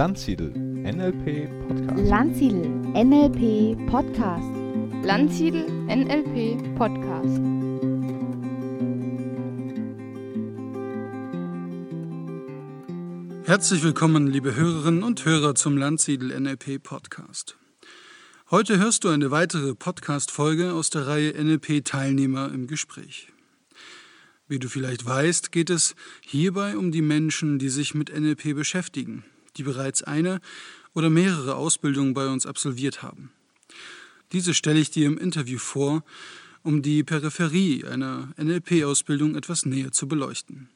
Landsiedel NLP Podcast. Landsiedel NLP Podcast. Landsiedel NLP Podcast. Herzlich willkommen, liebe Hörerinnen und Hörer zum Landsiedel NLP Podcast. Heute hörst du eine weitere Podcast-Folge aus der Reihe NLP Teilnehmer im Gespräch. Wie du vielleicht weißt, geht es hierbei um die Menschen, die sich mit NLP beschäftigen, die bereits eine oder mehrere Ausbildungen bei uns absolviert haben. Diese stelle ich dir im Interview vor, um die Peripherie einer NLP-Ausbildung etwas näher zu beleuchten.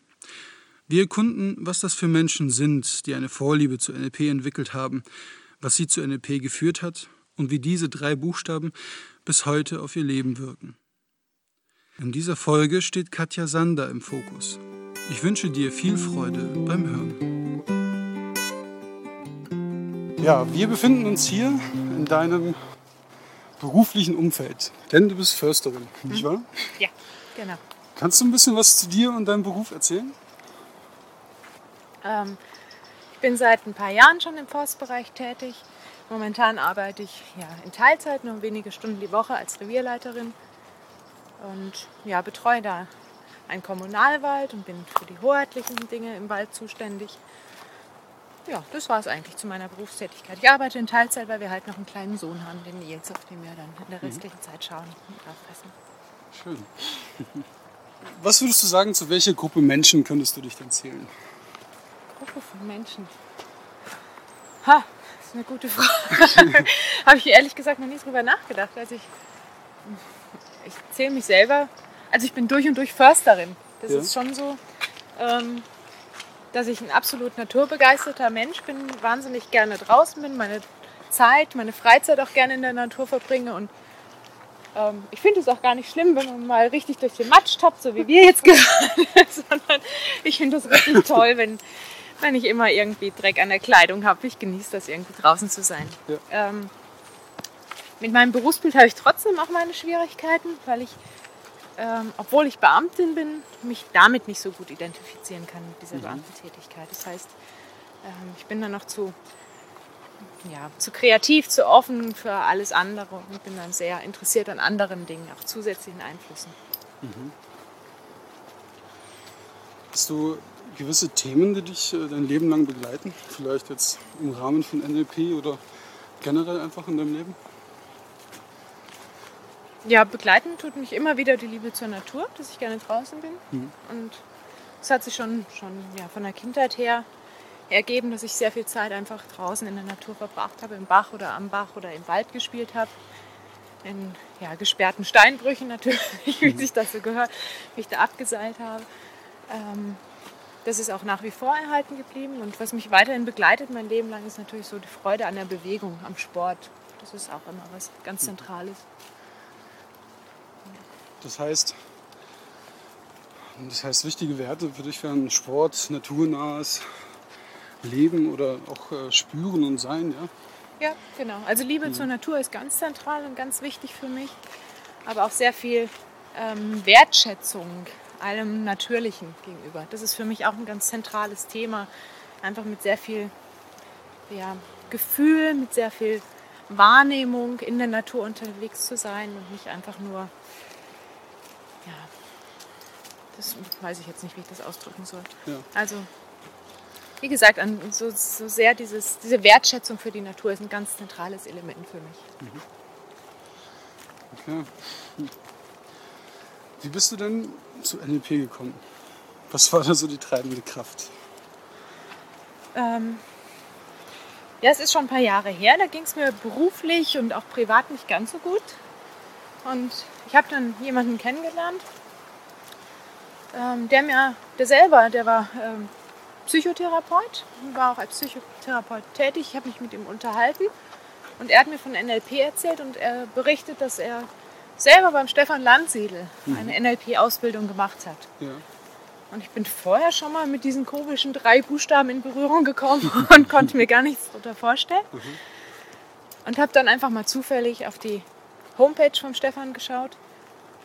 Wir erkunden, was das für Menschen sind, die eine Vorliebe zu NLP entwickelt haben, was sie zu NLP geführt hat und wie diese drei Buchstaben bis heute auf ihr Leben wirken. In dieser Folge steht Katja Sander im Fokus. Ich wünsche dir viel Freude beim Hören. Ja, wir befinden uns hier in deinem beruflichen Umfeld, denn du bist Försterin, nicht wahr? Ja, genau. Kannst du ein bisschen was zu dir und deinem Beruf erzählen? Ähm, ich bin seit ein paar Jahren schon im Forstbereich tätig. Momentan arbeite ich ja, in Teilzeit, nur wenige Stunden die Woche als Revierleiterin und ja, betreue da einen Kommunalwald und bin für die hoheitlichen Dinge im Wald zuständig. Ja, das war es eigentlich zu meiner Berufstätigkeit. Ich arbeite in Teilzeit, weil wir halt noch einen kleinen Sohn haben, den Nils, auf den wir dann in der restlichen Zeit schauen und aufpassen. Schön. Was würdest du sagen, zu welcher Gruppe Menschen könntest du dich denn zählen? Gruppe von Menschen. Ha, das ist eine gute Frage. Habe ich ehrlich gesagt noch nie drüber nachgedacht. Also ich, ich zähle mich selber, also ich bin durch und durch Försterin. Das Ja. ist schon so, ähm, dass ich ein absolut naturbegeisterter Mensch bin, wahnsinnig gerne draußen bin, meine Zeit, meine Freizeit auch gerne in der Natur verbringe und ähm, ich finde es auch gar nicht schlimm, wenn man mal richtig durch den Matsch tappt, so wie wir jetzt gerade, sondern ich finde das richtig toll, wenn, wenn ich immer irgendwie Dreck an der Kleidung habe. Ich genieße das irgendwie draußen zu sein. Ja. Ähm, mit meinem Berufsbild habe ich trotzdem auch meine Schwierigkeiten, weil ich, ähm, obwohl ich Beamtin bin, mich damit nicht so gut identifizieren kann mit dieser Beamtentätigkeit. Das heißt, ähm, ich bin dann noch zu, ja, zu kreativ, zu offen für alles andere und bin dann sehr interessiert an anderen Dingen, auch zusätzlichen Einflüssen. Hast du gewisse Themen, die dich äh, dein Leben lang begleiten? Vielleicht jetzt im Rahmen von NLP oder generell einfach in deinem Leben? Ja, begleiten tut mich immer wieder die Liebe zur Natur, dass ich gerne draußen bin. Und es hat sich schon, schon ja, von der Kindheit her ergeben, dass ich sehr viel Zeit einfach draußen in der Natur verbracht habe, im Bach oder am Bach oder im Wald gespielt habe. In ja, gesperrten Steinbrüchen natürlich, wie sich das so gehört, wie ich da abgeseilt habe. Ähm, das ist auch nach wie vor erhalten geblieben. Und was mich weiterhin begleitet mein Leben lang, ist natürlich so die Freude an der Bewegung, am Sport. Das ist auch immer was ganz Zentrales. Das heißt, das heißt, wichtige Werte für dich wären Sport, naturnahes Leben oder auch äh, Spüren und Sein, ja? Ja, genau. Also Liebe zur Natur ist ganz zentral und ganz wichtig für mich. Aber auch sehr viel ähm, Wertschätzung allem Natürlichen gegenüber. Das ist für mich auch ein ganz zentrales Thema. Einfach mit sehr viel ja, Gefühl, mit sehr viel Wahrnehmung in der Natur unterwegs zu sein und nicht einfach nur, ja, das weiß ich jetzt nicht, wie ich das ausdrücken soll. Ja. Also wie gesagt, so, so sehr dieses, diese Wertschätzung für die Natur ist ein ganz zentrales Element für mich. Okay. Hm. Wie bist du denn zu NLP gekommen? Was war da so die treibende Kraft? Ähm, ja, es ist schon ein paar Jahre her, da ging es mir beruflich und auch privat nicht ganz so gut. Und ich habe dann jemanden kennengelernt, ähm, der mir, der selber, der war ähm, Psychotherapeut, war auch als Psychotherapeut tätig. Ich habe mich mit ihm unterhalten und er hat mir von NLP erzählt und er berichtet, dass er selber beim Stefan Landsiedel eine NLP-Ausbildung gemacht hat. Ja. Und ich bin vorher schon mal mit diesen komischen drei Buchstaben in Berührung gekommen und konnte mir gar nichts darunter vorstellen. Und habe dann einfach mal zufällig auf die Homepage vom Stefan geschaut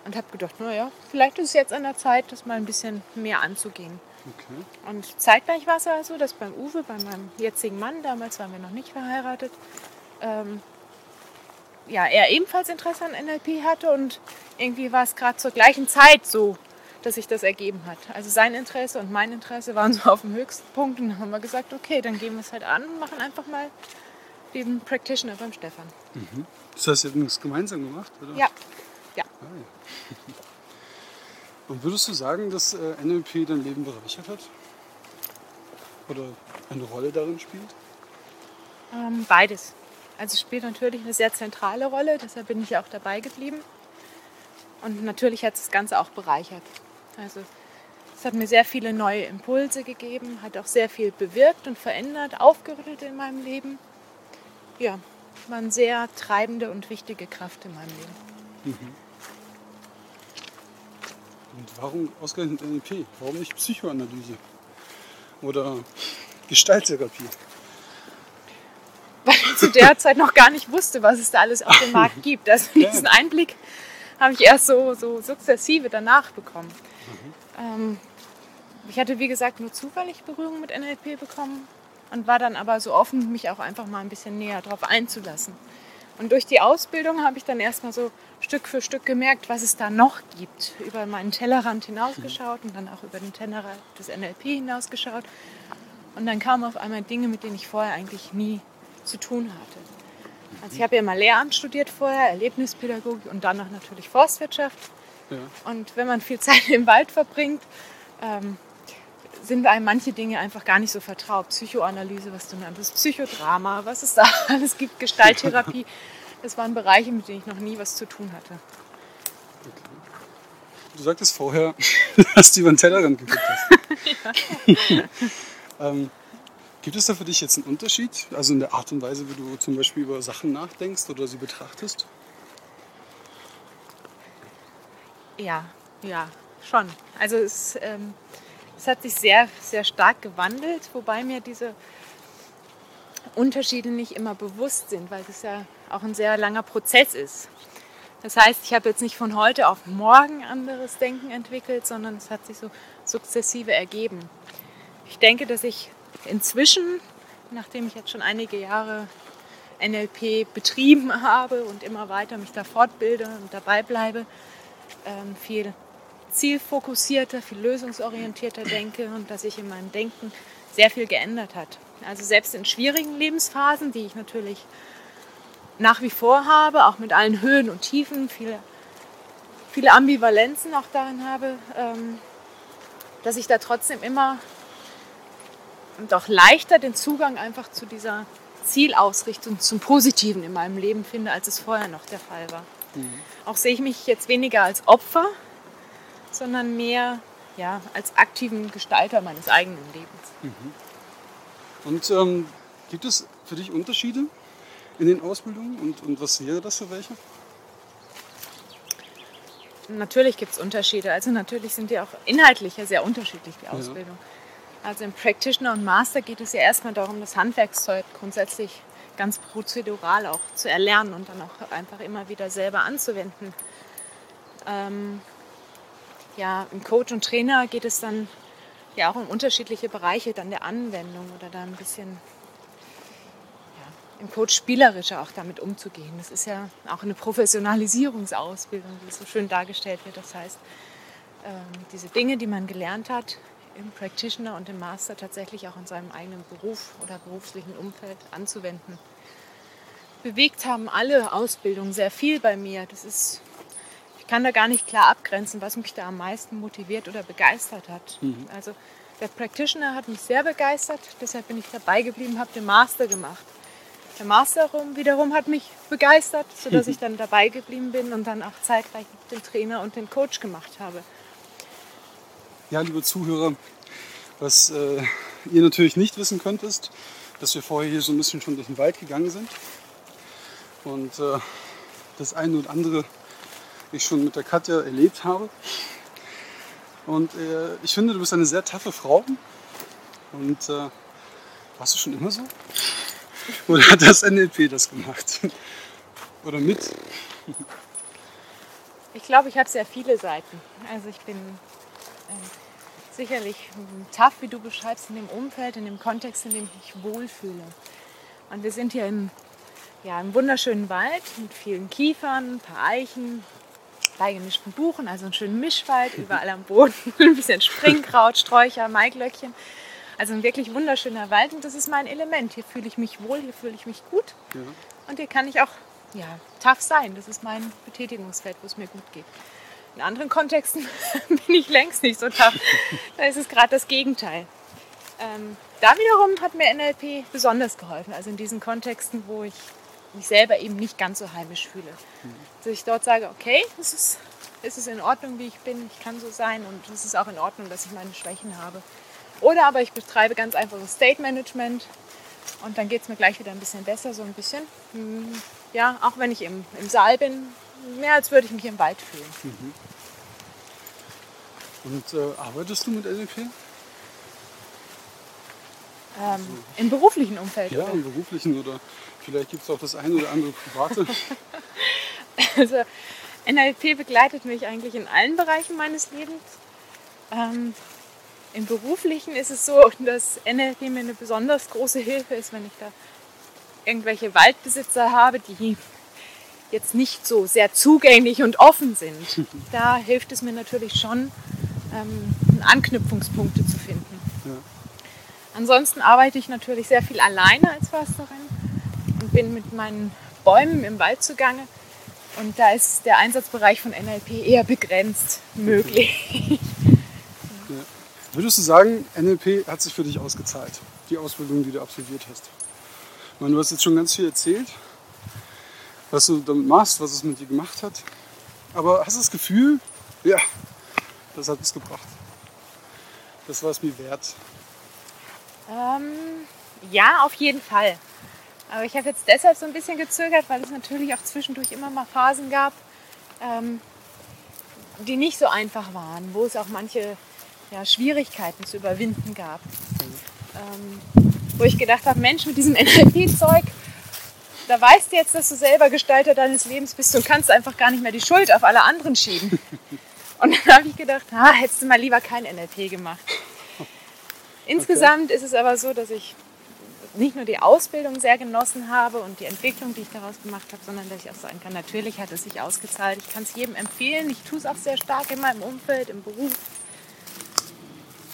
und habe gedacht, naja, vielleicht ist es jetzt an der Zeit, das mal ein bisschen mehr anzugehen. Okay. Und zeitgleich war es aber so, dass beim Uwe, bei meinem jetzigen Mann, damals waren wir noch nicht verheiratet, ähm, ja, er ebenfalls Interesse an NLP hatte und irgendwie war es gerade zur gleichen Zeit so, dass sich das ergeben hat. Also sein Interesse und mein Interesse waren so auf dem höchsten Punkt und dann haben wir gesagt, okay, dann gehen wir es halt an und machen einfach mal den Practitioner beim Stefan. Das heißt, ihr habt das gemeinsam gemacht, oder? Ja, ja. Ah. Und würdest du sagen, dass äh, NLP dein Leben bereichert hat? Oder eine Rolle darin spielt? Ähm, beides. Also spielt natürlich eine sehr zentrale Rolle, deshalb bin ich auch dabei geblieben. Und natürlich hat es das Ganze auch bereichert. Also es hat mir sehr viele neue Impulse gegeben, hat auch sehr viel bewirkt und verändert, aufgerüttelt in meinem Leben. Ja, war eine sehr treibende und wichtige Kraft in meinem Leben. Und warum ausgerechnet NLP? Warum nicht Psychoanalyse? Oder Gestalttherapie? weil ich zu der Zeit noch gar nicht wusste, was es da alles auf dem Markt gibt. Also diesen Einblick habe ich erst so, so sukzessive danach bekommen. Ähm, ich hatte, wie gesagt, nur zufällig Berührung mit NLP bekommen und war dann aber so offen, mich auch einfach mal ein bisschen näher darauf einzulassen. Und durch die Ausbildung habe ich dann erstmal so Stück für Stück gemerkt, was es da noch gibt. Über meinen Tellerrand hinausgeschaut und dann auch über den Tellerrand des NLP hinausgeschaut. Und dann kamen auf einmal Dinge, mit denen ich vorher eigentlich nie zu tun hatte. Also ich habe ja mal Lehramt studiert vorher, Erlebnispädagogik und danach natürlich Forstwirtschaft. Ja. Und wenn man viel Zeit im Wald verbringt, ähm, sind einem manche Dinge einfach gar nicht so vertraut. Psychoanalyse, was du nanntest, Psychodrama, was es da alles gibt, Gestalttherapie. Das waren Bereiche, mit denen ich noch nie was zu tun hatte. Du sagtest vorher, dass du über den Tellerrand geguckt hast. ähm, gibt es da für dich jetzt einen Unterschied? Also in der Art und Weise, wie du zum Beispiel über Sachen nachdenkst oder sie betrachtest? Ja, ja, schon. Also es, ähm, es hat sich sehr, sehr stark gewandelt, wobei mir diese Unterschiede nicht immer bewusst sind, weil das ja auch ein sehr langer Prozess ist. Das heißt, ich habe jetzt nicht von heute auf morgen anderes Denken entwickelt, sondern es hat sich so sukzessive ergeben. Ich denke, dass ich inzwischen, nachdem ich jetzt schon einige Jahre NLP betrieben habe und immer weiter mich da fortbilde und dabei bleibe, ähm, viel zielfokussierter, viel lösungsorientierter denke und dass sich in meinem Denken sehr viel geändert hat. Also selbst in schwierigen Lebensphasen, die ich natürlich nach wie vor habe, auch mit allen Höhen und Tiefen, viele, viele Ambivalenzen auch darin habe, ähm, dass ich da trotzdem immer und auch leichter den Zugang einfach zu dieser Zielausrichtung, zum Positiven in meinem Leben finde, als es vorher noch der Fall war. Auch sehe ich mich jetzt weniger als Opfer, sondern mehr ja, als aktiven Gestalter meines eigenen Lebens. Und ähm, gibt es für dich Unterschiede in den Ausbildungen und, und was wäre das für welche? Natürlich gibt es Unterschiede. Also natürlich sind die auch inhaltlich ja sehr unterschiedlich, die Ausbildung. Also im Practitioner und Master geht es ja erstmal darum, das Handwerkszeug grundsätzlich ganz prozedural auch zu erlernen und dann auch einfach immer wieder selber anzuwenden. Ähm, ja, im Coach und Trainer geht es dann ja auch um unterschiedliche Bereiche dann der Anwendung oder da ein bisschen ja, im Coach spielerischer auch damit umzugehen. Das ist ja auch eine Professionalisierungsausbildung, wie es so schön dargestellt wird. Das heißt, ähm, diese Dinge, die man gelernt hat im Practitioner und im Master tatsächlich auch in seinem eigenen Beruf oder beruflichen Umfeld anzuwenden. Bewegt haben alle Ausbildungen sehr viel bei mir. Das ist, kann da gar nicht klar abgrenzen, was mich da am meisten motiviert oder begeistert hat. Also der Practitioner hat mich sehr begeistert, deshalb bin ich dabei geblieben, habe den Master gemacht. Der Master rum- wiederum hat mich begeistert, sodass ich dann dabei geblieben bin und dann auch zeitgleich den Trainer und den Coach gemacht habe. Ja, liebe Zuhörer, was äh, ihr natürlich nicht wissen könnt, ist, dass wir vorher hier so ein bisschen schon durch den Wald gegangen sind. Und äh, das eine und andere ich schon mit der Katja erlebt habe. Und äh, ich finde, du bist eine sehr taffe Frau. Und äh, warst du schon immer so? Oder hat das NLP das gemacht? Oder mit? Ich glaube, ich habe sehr viele Seiten. Also ich bin ähm, sicherlich tough, wie du beschreibst, in dem Umfeld, in dem Kontext, in dem ich mich wohlfühle. Und wir sind hier im, ja, im wunderschönen Wald mit vielen Kiefern, ein paar Eichen, beigemischten Buchen, also einen schönen Mischwald, überall am Boden, ein bisschen Springkraut, Sträucher, Maiglöckchen. Also ein wirklich wunderschöner Wald und das ist mein Element. Hier fühle ich mich wohl, hier fühle ich mich gut Ja. und hier kann ich auch ja, tough sein. Das ist mein Betätigungsfeld, wo es mir gut geht. In anderen Kontexten bin ich längst nicht so tough. Da ist es gerade das Gegenteil. Ähm, da wiederum hat mir NLP besonders geholfen. Also in diesen Kontexten, wo ich mich selber eben nicht ganz so heimisch fühle. Dass ich dort sage, okay, es ist, es ist in Ordnung, wie ich bin, ich kann so sein und es ist auch in Ordnung, dass ich meine Schwächen habe. Oder aber ich betreibe ganz einfaches State Management und dann geht es mir gleich wieder ein bisschen besser, so ein bisschen. hm, Ja, auch wenn ich im, im Saal bin, mehr als würde ich mich im Wald fühlen. Und äh, arbeitest du mit NLP? Ähm, Im beruflichen Umfeld. Ja, oder? im beruflichen oder vielleicht gibt es auch das eine oder andere private. Also NLP begleitet mich eigentlich in allen Bereichen meines Lebens. Ähm, Im beruflichen ist es so, dass NLP mir eine besonders große Hilfe ist, wenn ich da irgendwelche Waldbesitzer habe, die jetzt nicht so sehr zugänglich und offen sind. Da hilft es mir natürlich schon, ähm, Anknüpfungspunkte zu finden. Ja. Ansonsten arbeite ich natürlich sehr viel alleine als Försterin und bin mit meinen Bäumen im Wald zugange. Und da ist der Einsatzbereich von NLP eher begrenzt möglich. Würdest du sagen, NLP hat sich für dich ausgezahlt, die Ausbildung, die du absolviert hast? Ich meine, du hast jetzt schon ganz viel erzählt, was du damit machst, was es mit dir gemacht hat. Aber hast du das Gefühl, ja, das hat es gebracht. Das war es mir wert. Ähm, ja, auf jeden Fall. Aber ich habe jetzt deshalb so ein bisschen gezögert, weil es natürlich auch zwischendurch immer mal Phasen gab, ähm, die nicht so einfach waren, wo es auch manche ja, Schwierigkeiten zu überwinden gab. Ähm, wo ich gedacht habe, Mensch, mit diesem NLP-Zeug, da weißt du jetzt, dass du selber Gestalter deines Lebens bist und kannst einfach gar nicht mehr die Schuld auf alle anderen schieben. Und dann habe ich gedacht, ah, hättest du mal lieber kein NLP gemacht. Insgesamt ist es aber so, dass ich nicht nur die Ausbildung sehr genossen habe und die Entwicklung, die ich daraus gemacht habe, sondern dass ich auch sagen kann, natürlich hat es sich ausgezahlt. Ich kann es jedem empfehlen. Ich tue es auch sehr stark in meinem Umfeld, im Beruf.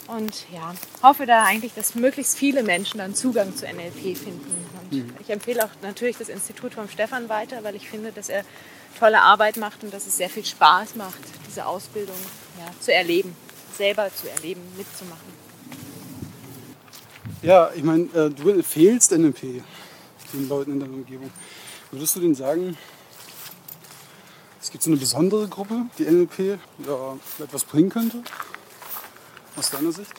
Und ja, hoffe da eigentlich, dass möglichst viele Menschen dann Zugang zu NLP finden. Und ich empfehle auch natürlich das Institut vom Stefan weiter, weil ich finde, dass er tolle Arbeit macht und dass es sehr viel Spaß macht, diese Ausbildung ja, zu erleben, selber zu erleben, mitzumachen. Ja, ich meine, äh, du empfehlst NLP den Leuten in deiner Umgebung. Würdest du denen sagen, es gibt so eine besondere Gruppe, die NLP ja, etwas bringen könnte? Aus deiner Sicht?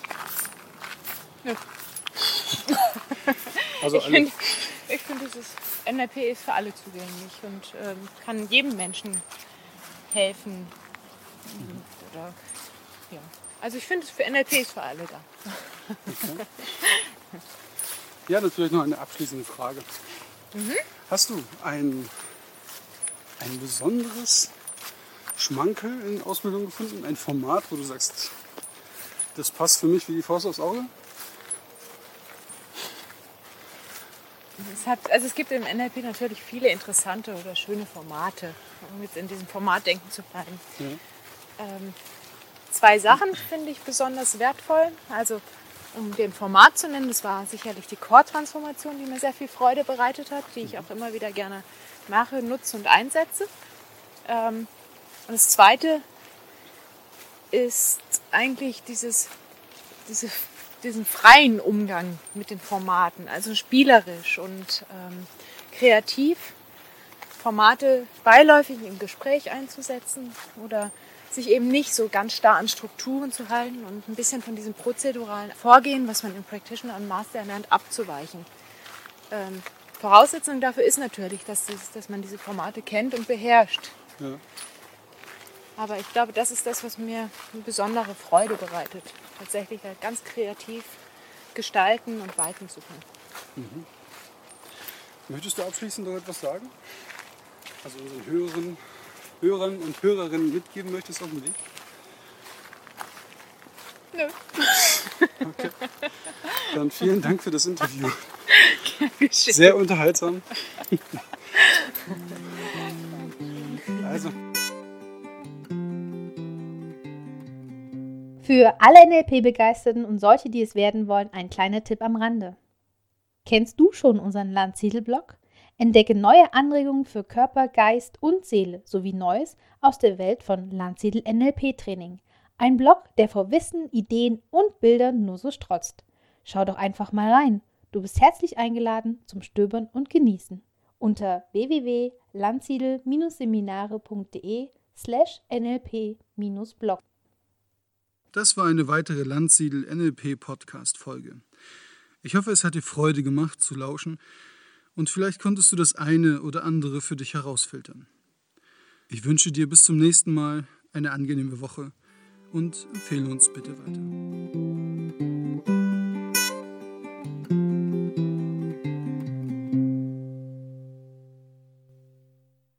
Ja. Also Ich finde, find, dieses NLP ist für alle zugänglich und ähm, kann jedem Menschen helfen. Oder, ja. Also ich finde, für NLP ist für alle da. Ja, natürlich noch eine abschließende Frage. Hast du ein, ein besonderes Schmankel in Ausbildung gefunden? Ein Format, wo du sagst, das passt für mich wie die Faust aufs Auge? Es, hat, also es gibt im NLP natürlich viele interessante oder schöne Formate, um jetzt in diesem Format denken zu bleiben. Ja. Ähm, zwei Sachen finde ich besonders wertvoll. Also um den Format zu nennen, das war sicherlich die Core-Transformation, die mir sehr viel Freude bereitet hat, die ich auch immer wieder gerne mache, nutze und einsetze. Ähm, und das Zweite ist eigentlich dieses, diese, diesen freien Umgang mit den Formaten, also spielerisch und ähm, kreativ. Formate beiläufig im Gespräch einzusetzen oder sich eben nicht so ganz starr an Strukturen zu halten und ein bisschen von diesem prozeduralen Vorgehen, was man im Practitioner und Master lernt, abzuweichen. Ähm, Voraussetzung dafür ist natürlich, dass, das, dass man diese Formate kennt und beherrscht. Ja. Aber ich glaube, das ist das, was mir eine besondere Freude bereitet. Tatsächlich halt ganz kreativ gestalten und walten zu können. Möchtest du abschließend noch etwas sagen? Also unseren Hörern, Hörern und Hörerinnen mitgeben möchtest auf dem Weg? Okay. Dann vielen Dank für das Interview. Geschehen. Sehr unterhaltsam. Also, Für alle NLP-Begeisterten und solche, die es werden wollen, ein kleiner Tipp am Rande. Kennst du schon unseren Landsiedel-Blog? Entdecke neue Anregungen für Körper, Geist und Seele sowie Neues aus der Welt von Landsiedel NLP-Training. Ein Blog, der vor Wissen, Ideen und Bildern nur so strotzt. Schau doch einfach mal rein. Du bist herzlich eingeladen zum Stöbern und Genießen. Unter www.landsiedel-seminare.de slash nlp-blog. das war eine weitere Landsiedel NLP Podcast Folge. Ich hoffe, es hat dir Freude gemacht zu lauschen und vielleicht konntest du das eine oder andere für dich herausfiltern. Ich wünsche dir bis zum nächsten Mal eine angenehme Woche und empfehle uns bitte weiter.